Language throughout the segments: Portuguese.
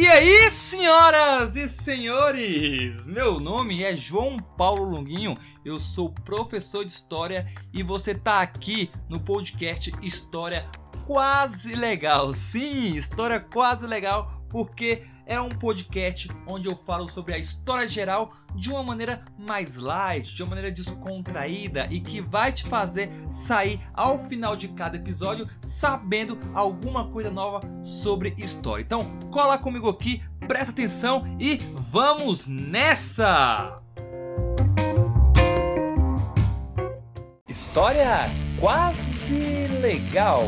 E aí, senhoras e senhores? Meu nome é João Paulo Longuinho, eu sou professor de História e você tá aqui no podcast História Quase Legal. Sim, História Quase Legal, porque é um podcast onde eu falo sobre a história geral de uma maneira mais light, de uma maneira descontraída e que vai te fazer sair ao final de cada episódio sabendo alguma coisa nova sobre história. Então, cola comigo aqui, presta atenção e vamos nessa! História quase legal.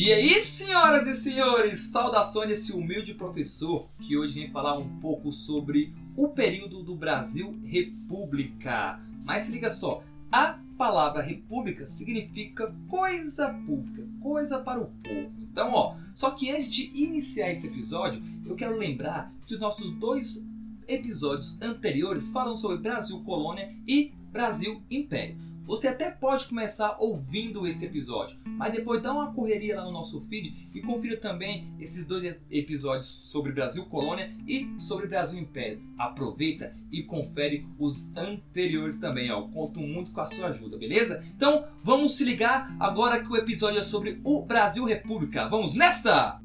E aí, senhoras e senhores, saudações desse humilde professor que hoje vem falar um pouco sobre o período do Brasil República. Mas se liga só, a palavra república significa coisa pública, coisa para o povo. Então, ó, só que antes de iniciar esse episódio, eu quero lembrar que os nossos dois episódios anteriores falam sobre Brasil Colônia e Brasil Império. Você até pode começar ouvindo esse episódio, mas depois dá uma correria lá no nosso feed e confira também esses dois episódios sobre Brasil Colônia e sobre Brasil Império. Aproveita e confere os anteriores também, ó. Conto muito com a sua ajuda, beleza? Então, vamos se ligar agora que o episódio é sobre o Brasil República. Vamos nessa!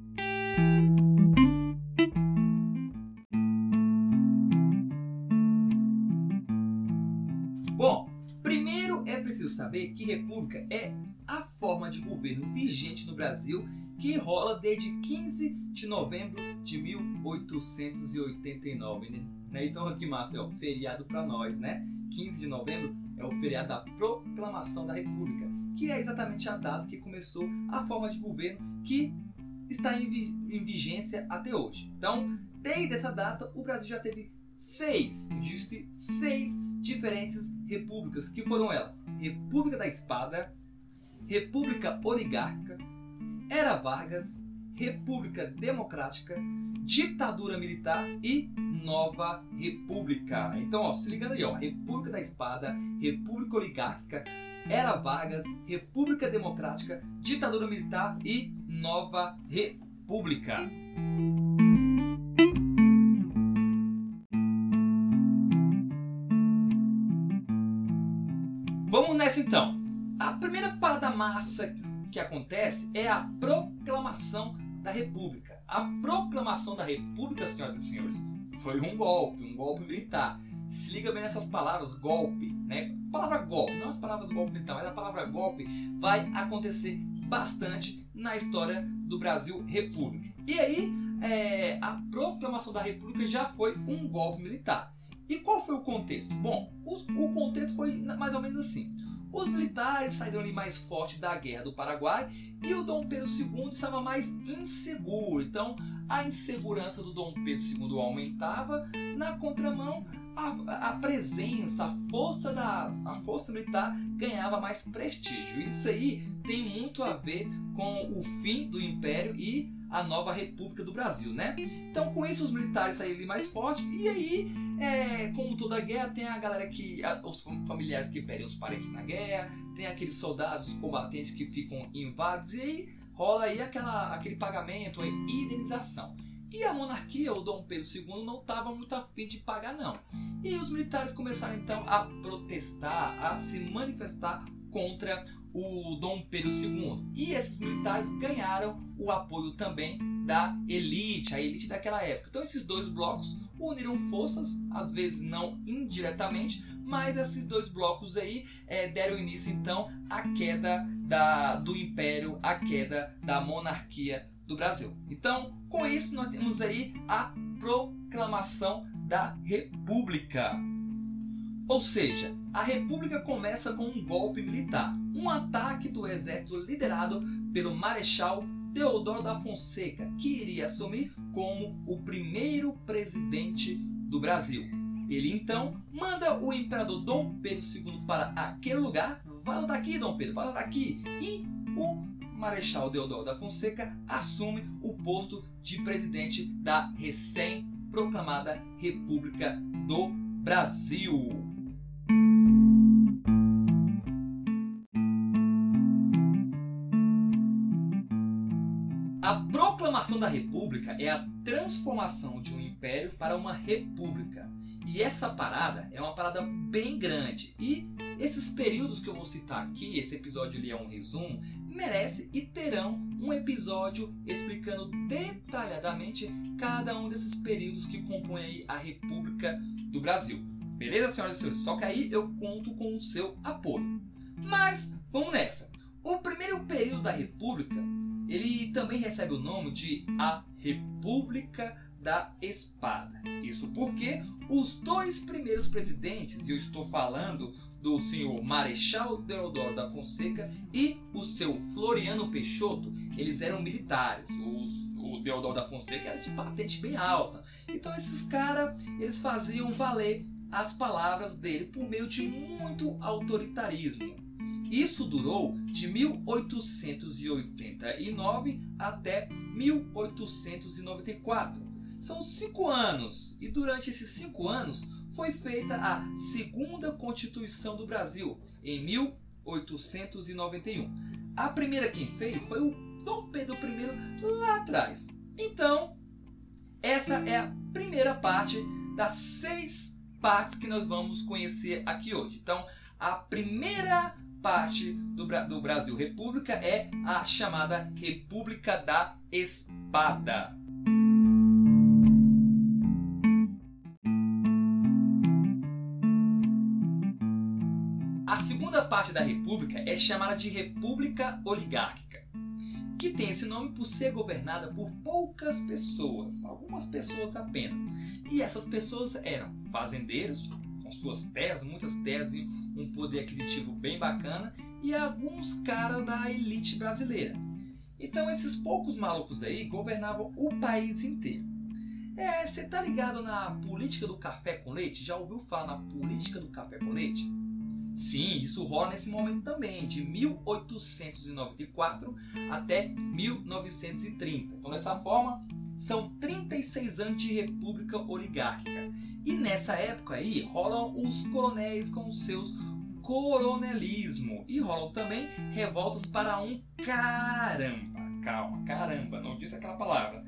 É a forma de governo vigente no Brasil que rola desde 15 de novembro de 1889, né? Então que massa, é o feriado para nós, né? 15 de novembro é o feriado da Proclamação da República, que é exatamente a data que começou a forma de governo que está em, vi em vigência até hoje. Então, desde essa data, o Brasil já teve seis, disse seis diferentes repúblicas, que foram elas: República da Espada, República Oligárquica, Era Vargas, República Democrática, Ditadura Militar e Nova República. Então, ó, se ligando aí, ó, República da Espada, República Oligárquica, Era Vargas, República Democrática, Ditadura Militar e Nova República. Massa que acontece é a proclamação da República. A proclamação da República, senhoras e senhores, foi um golpe, um golpe militar. Se liga bem nessas palavras, golpe, né? A palavra golpe, não as palavras golpe militar, mas a palavra golpe vai acontecer bastante na história do Brasil República. E aí, é, a proclamação da República já foi um golpe militar. E qual foi o contexto? Bom, os, o contexto foi mais ou menos assim. Os militares saíram ali mais forte da guerra do Paraguai e o Dom Pedro II estava mais inseguro. Então, a insegurança do Dom Pedro II aumentava. Na contramão, a, a, presença, a força da a força militar ganhava mais prestígio. Isso aí tem muito a ver com o fim do Império e a nova República do Brasil, né? Então, com isso, os militares saíram mais fortes e aí, é, como toda guerra, tem a galera que, a, os familiares que perdem os parentes na guerra, tem aqueles soldados, os combatentes que ficam inválidos e aí rola aí aquela, aquele pagamento, a indenização. E a monarquia, o Dom Pedro II, não estava muito afim de pagar, não. E os militares começaram então a protestar, a se manifestar contra o Dom Pedro II. E esses militares ganharam o apoio também da elite, a elite daquela época. Então esses dois blocos uniram forças, às vezes não indiretamente, mas esses dois blocos aí é, deram início então à queda da, do império, à queda da monarquia do Brasil. Então, com isso nós temos aí a proclamação da República. Ou seja, a República começa com um golpe militar, um ataque do exército liderado pelo Marechal Deodoro da Fonseca, que iria assumir como o primeiro presidente do Brasil. Ele então manda o imperador Dom Pedro II para aquele lugar, vaza daqui, Dom Pedro, vaza daqui, e o Marechal Deodoro da Fonseca assume o posto de presidente da recém-proclamada República do Brasil. Da República é a transformação de um império para uma república. E essa parada é uma parada bem grande. E esses períodos que eu vou citar aqui, esse episódio ali é um resumo, merece e terão um episódio explicando detalhadamente cada um desses períodos que compõem a República do Brasil. Beleza, senhoras e senhores? Só que aí eu conto com o seu apoio. Mas vamos nessa. O primeiro período da República, ele também recebe o nome de a República da Espada. Isso porque os dois primeiros presidentes, e eu estou falando do senhor Marechal Deodoro da Fonseca e o seu Floriano Peixoto, eles eram militares. O, o Deodoro da Fonseca era de patente bem alta. Então esses caras, eles faziam valer as palavras dele por meio de muito autoritarismo. Isso durou de 1889 até 1894. São cinco anos, e durante esses cinco anos foi feita a Segunda Constituição do Brasil, em 1891. A primeira quem fez foi o Dom Pedro I lá atrás. Então, essa é a primeira parte das seis partes que nós vamos conhecer aqui hoje. Então, a primeira parte do, do Brasil República é a chamada República da Espada. A segunda parte da República é chamada de República Oligárquica, que tem esse nome por ser governada por poucas pessoas, algumas pessoas apenas. E essas pessoas eram fazendeiros, suas terras, muitas terras e um poder aquisitivo bem bacana, e alguns caras da elite brasileira. Então esses poucos malucos aí governavam o país inteiro. É, você tá ligado na política do café com leite? Já ouviu falar na política do café com leite? Sim, isso rola nesse momento também, de 1894 até 1930. Então, dessa forma, são 36 anos de república oligárquica. E nessa época aí rolam os coronéis com os seus coronelismo e rolam também revoltas para um caramba. Calma, caramba, não disse aquela palavra.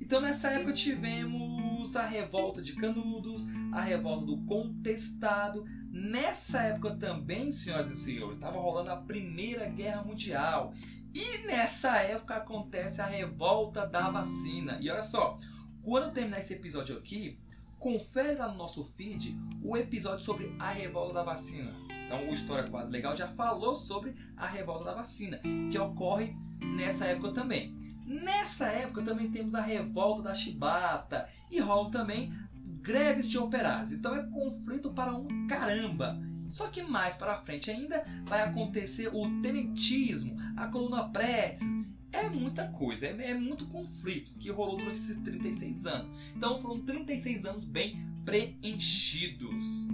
Então nessa época tivemos a revolta de Canudos, a revolta do Contestado. Nessa época também, senhoras e senhores, estava rolando a Primeira Guerra Mundial. E nessa época acontece a revolta da vacina. E olha só, quando terminar esse episódio aqui, confere lá no nosso feed o episódio sobre a revolta da vacina. Então, o História Quase Legal já falou sobre a revolta da vacina, que ocorre nessa época também. Nessa época também temos a revolta da chibata e rolam também greves de operários. Então é conflito para um caramba. Só que mais para frente ainda vai acontecer o tenentismo, a coluna Prestes. É muita coisa, é, é muito conflito que rolou durante esses 36 anos. Então foram 36 anos bem preenchidos.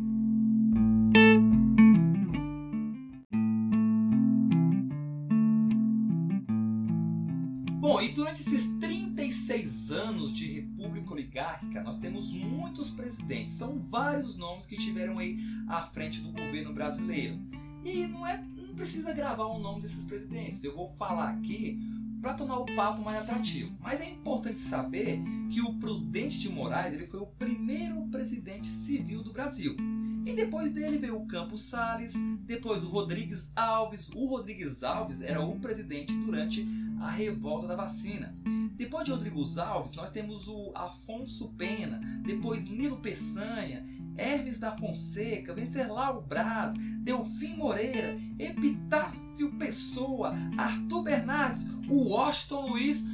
36 anos de república oligárquica, nós temos muitos presidentes. São vários nomes que estiveram aí à frente do governo brasileiro. E não é, não precisa gravar o nome desses presidentes. Eu vou falar aqui para tornar o papo mais atrativo. Mas é importante saber que o Prudente de Moraes ele foi o primeiro presidente civil do Brasil. E depois dele veio o Campos Salles, depois o Rodrigues Alves. O Rodrigues Alves era o presidente durante a revolta da vacina. Depois de Rodrigo Alves, nós temos o Afonso Pena, depois Nilo Peçanha, Hermes da Fonseca, Venceslau Braz, Delfim Moreira, Epitáfio Pessoa, Arthur Bernardes, o Washington Luiz.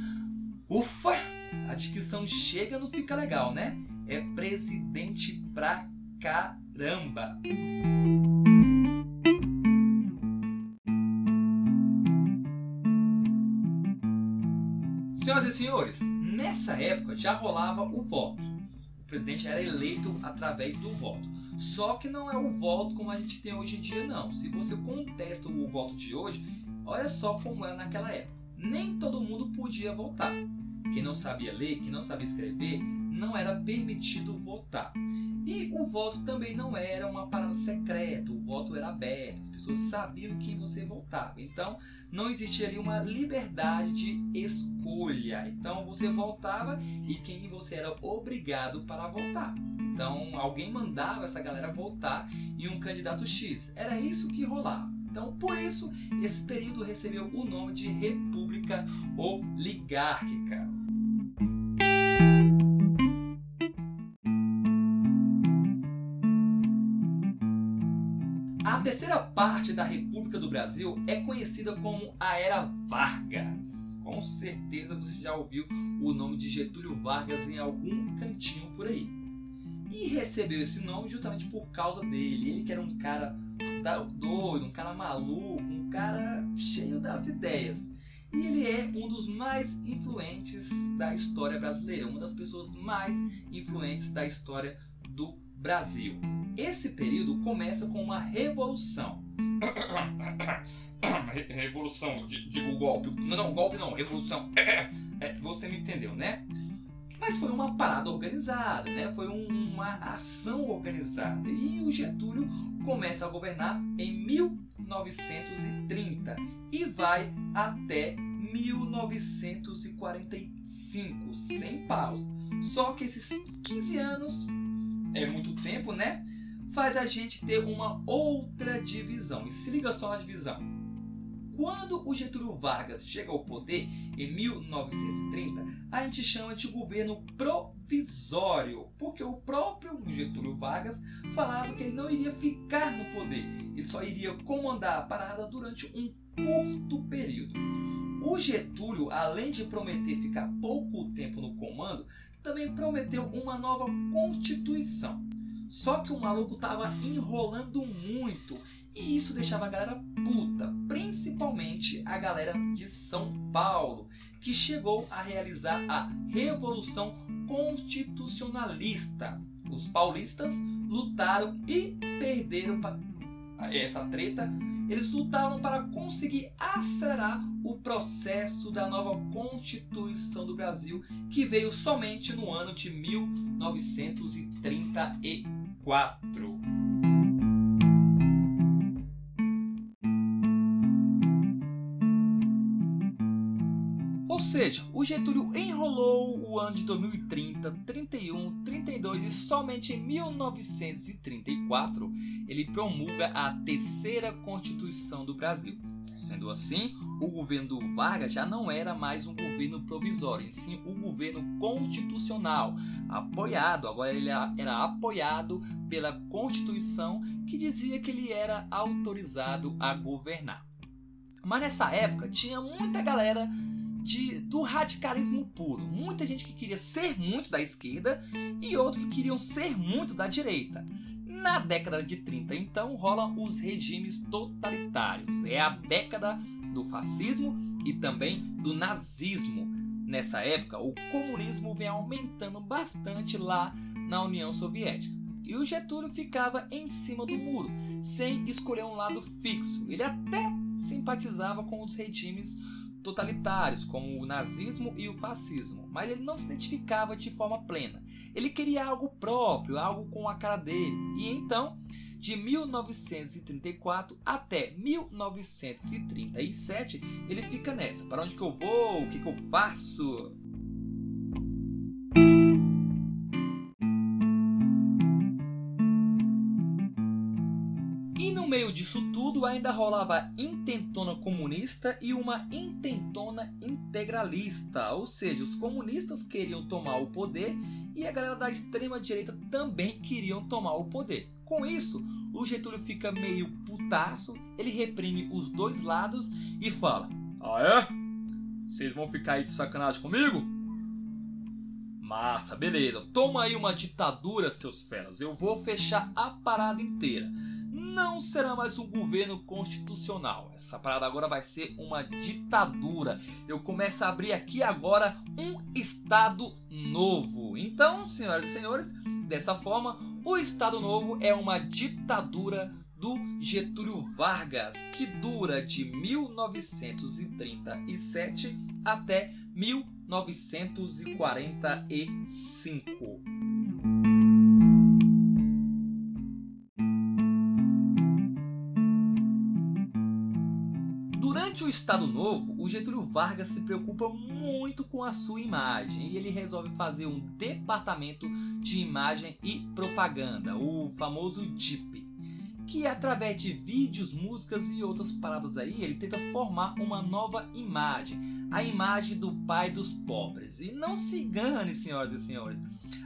Ufa! A dicção chega não fica legal, né? É presidente pra caramba! Senhoras e senhores, nessa época já rolava o voto. O presidente era eleito através do voto. Só que não é o voto como a gente tem hoje em dia, não. Se você contesta o voto de hoje, olha só como era naquela época. Nem todo mundo podia votar. Quem não sabia ler, quem não sabia escrever, não era permitido votar. E o voto também não era uma parada secreta, o voto era aberto, as pessoas sabiam que você votava. Então não existiria uma liberdade de escolha. Então você votava e quem você era obrigado para votar. Então alguém mandava essa galera votar em um candidato X. Era isso que rolava. Então, por isso, esse período recebeu o nome de República Oligárquica. Parte da República do Brasil é conhecida como a Era Vargas. Com certeza você já ouviu o nome de Getúlio Vargas em algum cantinho por aí. E recebeu esse nome justamente por causa dele. Ele que era um cara doido, um cara maluco, um cara cheio das ideias. E ele é um dos mais influentes da história brasileira, uma das pessoas mais influentes da história do Brasil. Esse período começa com uma revolução. Revolução, digo golpe. Não, golpe não, revolução. É, você me entendeu, né? Mas foi uma parada organizada, né? Foi uma ação organizada. E o Getúlio começa a governar em 1930 e vai até 1945, sem pausa. Só que esses 15 anos é muito tempo, né? Faz a gente ter uma outra divisão. E se liga só na divisão quando o Getúlio Vargas chega ao poder em 1930, a gente chama de governo provisório, porque o próprio Getúlio Vargas falava que ele não iria ficar no poder, ele só iria comandar a parada durante um curto período. O Getúlio, além de prometer ficar pouco tempo no comando, também prometeu uma nova constituição. Só que o maluco tava enrolando muito e isso deixava a galera puta, principalmente a galera de São Paulo, que chegou a realizar a Revolução Constitucionalista. Os paulistas lutaram e perderam essa treta. Eles lutaram para conseguir acelerar o processo da nova Constituição do Brasil, que veio somente no ano de 1934. seja, o Getúlio enrolou o ano de 2030, 31, 32 e somente em 1934 ele promulga a terceira Constituição do Brasil. Sendo assim, o governo Vargas já não era mais um governo provisório, e sim um governo constitucional, apoiado, agora ele era apoiado pela Constituição que dizia que ele era autorizado a governar. Mas nessa época tinha muita galera de, do radicalismo puro. Muita gente que queria ser muito da esquerda e outros que queriam ser muito da direita. Na década de 30, então, rolam os regimes totalitários. É a década do fascismo e também do nazismo. Nessa época, o comunismo vem aumentando bastante lá na União Soviética. E o Getúlio ficava em cima do muro, sem escolher um lado fixo. Ele até simpatizava com os regimes totalitários, como o nazismo e o fascismo, mas ele não se identificava de forma plena. Ele queria algo próprio, algo com a cara dele. E então, de 1934 até 1937, ele fica nessa: para onde que eu vou? O que, que eu faço? Disso tudo ainda rolava intentona comunista e uma intentona integralista, ou seja, os comunistas queriam tomar o poder e a galera da extrema direita também queriam tomar o poder. Com isso, o Getúlio fica meio putaço, ele reprime os dois lados e fala: Ah é? Vocês vão ficar aí de sacanagem comigo? Massa, beleza. Toma aí uma ditadura, seus feras. Eu vou fechar a parada inteira não será mais um governo constitucional. Essa parada agora vai ser uma ditadura. Eu começo a abrir aqui agora um Estado Novo. Então, senhoras e senhores, dessa forma, o Estado Novo é uma ditadura do Getúlio Vargas, que dura de 1937 até 1945. Durante o Estado Novo, o Getúlio Vargas se preocupa muito com a sua imagem e ele resolve fazer um departamento de imagem e propaganda, o famoso DIP, que através de vídeos, músicas e outras paradas aí, ele tenta formar uma nova imagem, a imagem do pai dos pobres. E não se engane, senhoras e senhores,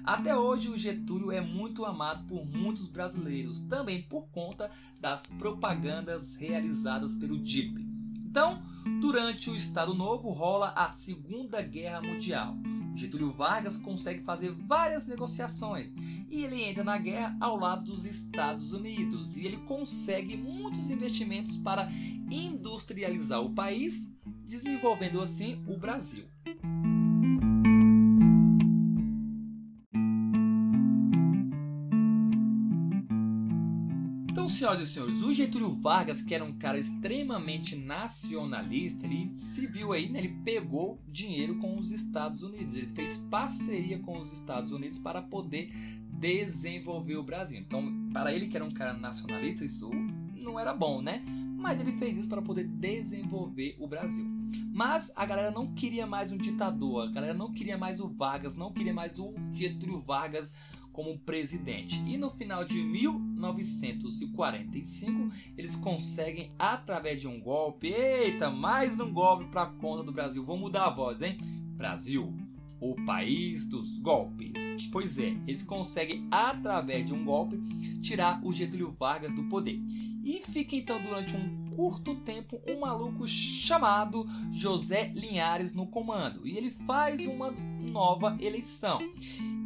até hoje o Getúlio é muito amado por muitos brasileiros, também por conta das propagandas realizadas pelo DIP. Então, durante o Estado Novo rola a Segunda Guerra Mundial. Getúlio Vargas consegue fazer várias negociações e ele entra na guerra ao lado dos Estados Unidos e ele consegue muitos investimentos para industrializar o país, desenvolvendo assim o Brasil. Senhoras e senhores, o Getúlio Vargas, que era um cara extremamente nacionalista, ele se viu aí, né, ele pegou dinheiro com os Estados Unidos, ele fez parceria com os Estados Unidos para poder desenvolver o Brasil. Então, para ele que era um cara nacionalista, isso não era bom, né? Mas ele fez isso para poder desenvolver o Brasil. Mas a galera não queria mais um ditador, a galera não queria mais o Vargas, não queria mais o Getúlio Vargas como presidente. E no final de 1945, eles conseguem, através de um golpe, eita, mais um golpe para conta do Brasil. Vou mudar a voz, hein? Brasil, o país dos golpes. Pois é, eles conseguem, através de um golpe, tirar o Getúlio Vargas do poder. E fica então durante um curto tempo um maluco chamado José Linhares no comando. E ele faz uma nova eleição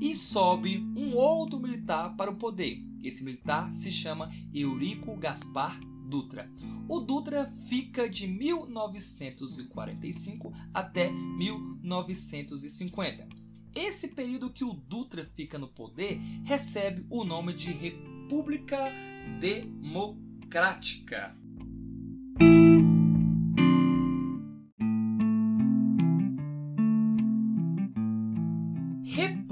e sobe um outro militar para o poder. Esse militar se chama Eurico Gaspar Dutra. O Dutra fica de 1945 até 1950. Esse período que o Dutra fica no poder recebe o nome de República Democrática.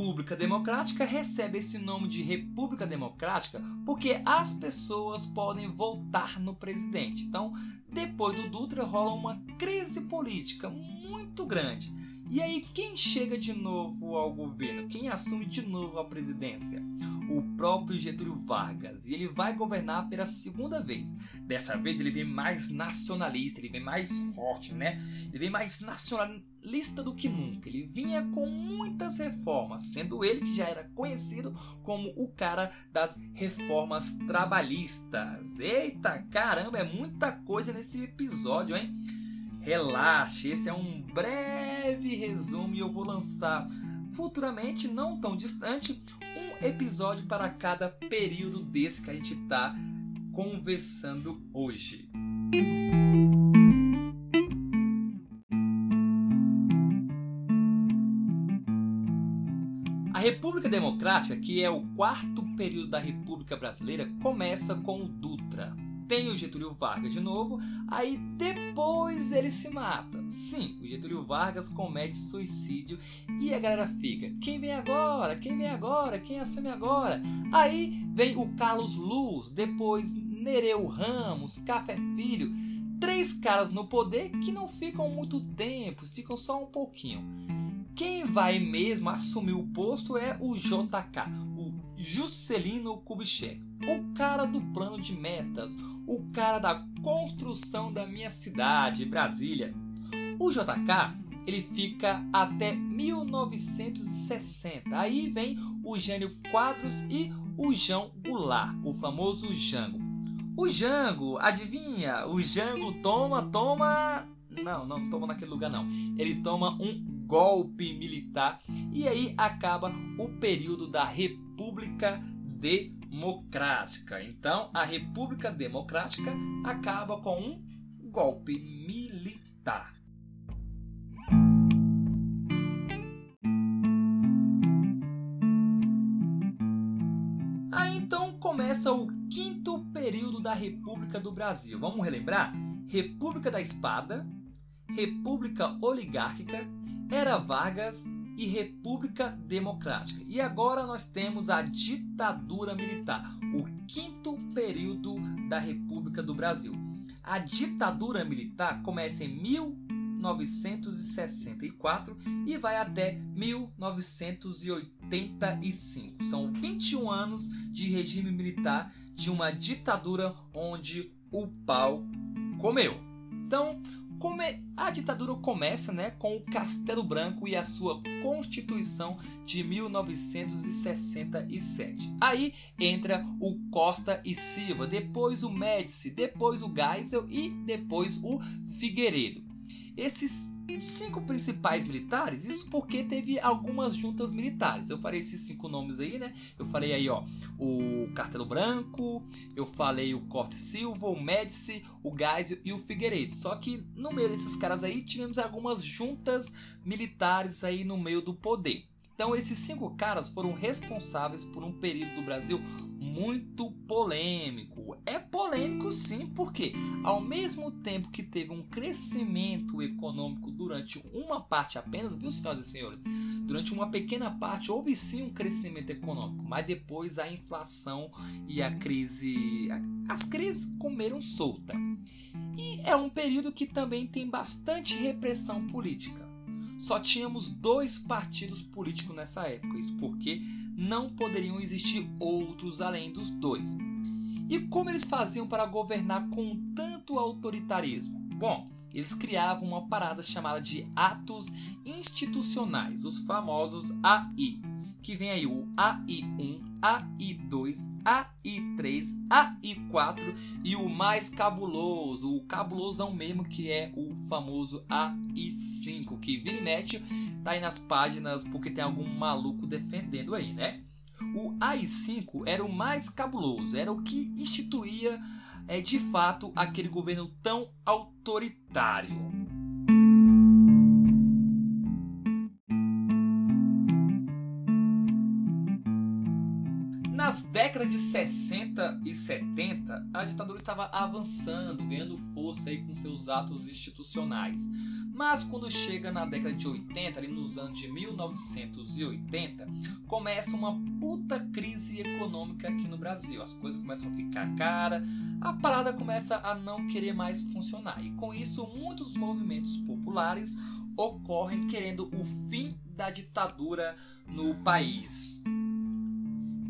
República Democrática recebe esse nome de República Democrática porque as pessoas podem votar no presidente. Então, depois do Dutra rola uma crise política muito grande. E aí, quem chega de novo ao governo? Quem assume de novo a presidência? O próprio Getúlio Vargas. E ele vai governar pela segunda vez. Dessa vez ele vem mais nacionalista, ele vem mais forte, né? Ele vem mais nacionalista lista do que nunca. Ele vinha com muitas reformas, sendo ele que já era conhecido como o cara das reformas trabalhistas. Eita caramba, é muita coisa nesse episódio, hein? Relaxe, esse é um breve resumo e eu vou lançar futuramente, não tão distante, um episódio para cada período desse que a gente está conversando hoje. A República Democrática, que é o quarto período da República Brasileira, começa com o Dutra. Tem o Getúlio Vargas de novo, aí depois ele se mata. Sim, o Getúlio Vargas comete suicídio e a galera fica: quem vem agora? Quem vem agora? Quem assume agora? Aí vem o Carlos Luz, depois Nereu Ramos, Café Filho, três caras no poder que não ficam muito tempo, ficam só um pouquinho. Quem vai mesmo assumir o posto é o JK, o Juscelino Kubitschek, o cara do plano de metas, o cara da construção da minha cidade, Brasília. O JK ele fica até 1960. Aí vem o Gênio Quadros e o João Goulart, o famoso Jango. O Jango, adivinha? O Jango toma, toma. Não, não toma naquele lugar não. Ele toma um golpe militar e aí acaba o período da República Democrática. Então, a República Democrática acaba com um golpe militar. Aí então começa o quinto período da República do Brasil. Vamos relembrar? República da Espada, República Oligárquica, era Vargas e República Democrática. E agora nós temos a ditadura militar, o quinto período da República do Brasil. A ditadura militar começa em 1964 e vai até 1985. São 21 anos de regime militar de uma ditadura onde o pau comeu. Então, Come... A ditadura começa né, com o Castelo Branco e a sua Constituição de 1967. Aí entra o Costa e Silva, depois o Médici, depois o Geisel e depois o Figueiredo. Esses cinco principais militares, isso porque teve algumas juntas militares. Eu falei esses cinco nomes aí, né? Eu falei aí, ó, o Castelo Branco, eu falei o Corte Silva, o Médici, o Geisel e o Figueiredo. Só que no meio desses caras aí tivemos algumas juntas militares aí no meio do poder. Então, esses cinco caras foram responsáveis por um período do Brasil muito polêmico. É polêmico sim, porque ao mesmo tempo que teve um crescimento econômico durante uma parte apenas, viu, senhoras e senhores? Durante uma pequena parte houve sim um crescimento econômico, mas depois a inflação e a crise. As crises comeram solta. E é um período que também tem bastante repressão política só tínhamos dois partidos políticos nessa época, isso porque não poderiam existir outros além dos dois. E como eles faziam para governar com tanto autoritarismo? Bom, eles criavam uma parada chamada de atos institucionais, os famosos AI, que vem aí o AI1, AI2, AI3, AI4 e o mais cabuloso, o cabulosão mesmo, que é o famoso AI5, que vira e mexe, tá aí nas páginas porque tem algum maluco defendendo aí, né? O AI5 era o mais cabuloso, era o que instituía é, de fato aquele governo tão autoritário. Nas décadas de 60 e 70, a ditadura estava avançando, ganhando força aí com seus atos institucionais. Mas quando chega na década de 80, ali nos anos de 1980, começa uma puta crise econômica aqui no Brasil. As coisas começam a ficar cara, a parada começa a não querer mais funcionar. E com isso, muitos movimentos populares ocorrem querendo o fim da ditadura no país.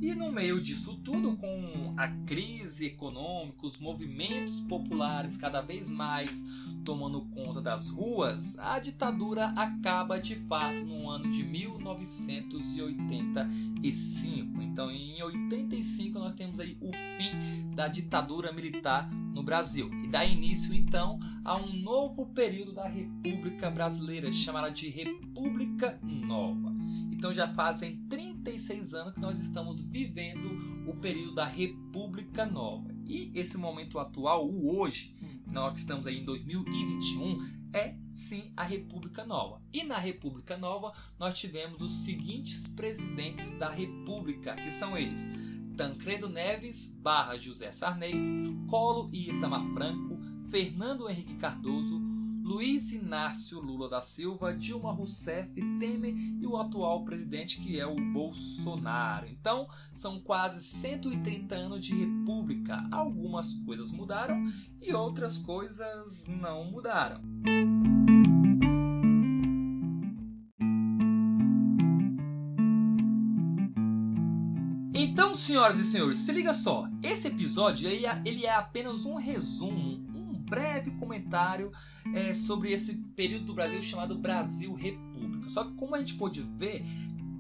E no meio disso tudo, com a crise econômica, os movimentos populares cada vez mais tomando conta das ruas, a ditadura acaba de fato no ano de 1985. Então, em 85 nós temos aí o fim da ditadura militar no Brasil e dá início então a um novo período da República Brasileira, chamada de República Nova. Então já fazem 36 anos que nós estamos vivendo o período da República Nova. E esse momento atual, o hoje, nós que estamos aí em 2021, é sim a República Nova. E na República Nova nós tivemos os seguintes presidentes da República, que são eles: Tancredo Neves barra José Sarney, Colo e Itamar Franco, Fernando Henrique Cardoso, Luiz Inácio Lula da Silva, Dilma Rousseff, Temer e o atual presidente que é o Bolsonaro. Então, são quase 130 anos de república. Algumas coisas mudaram e outras coisas não mudaram. Então, senhoras e senhores, se liga só. Esse episódio ele é apenas um resumo, breve comentário é, sobre esse período do Brasil chamado Brasil República. Só que como a gente pôde ver,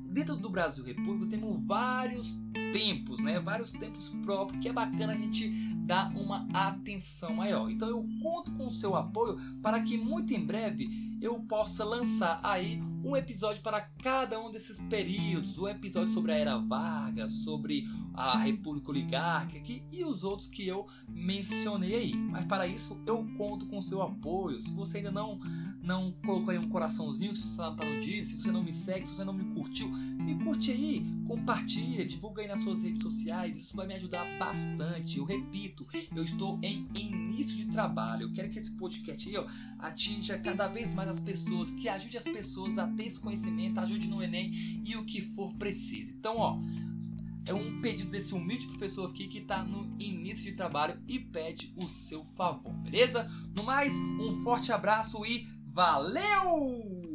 dentro do Brasil República temos vários tempos, né? Vários tempos próprios que é bacana a gente dar uma atenção maior. Então eu conto com o seu apoio para que muito em breve eu possa lançar aí um episódio para cada um desses períodos, um episódio sobre a Era Vargas, sobre a República Oligárquica e os outros que eu mencionei aí. Mas para isso eu conto com seu apoio. Se você ainda não não colocou aí um coraçãozinho, se você não tá no dia, se você não me segue, se você não me curtiu, me curte aí, compartilha, divulga aí nas suas redes sociais, isso vai me ajudar bastante. Eu repito, eu estou em início de trabalho. Eu quero que esse podcast aí ó, atinja cada vez mais as pessoas, que ajude as pessoas a ter esse conhecimento, ajude no Enem e o que for preciso. Então, ó, é um pedido desse humilde professor aqui que está no início de trabalho e pede o seu favor, beleza? No mais, um forte abraço e valeu!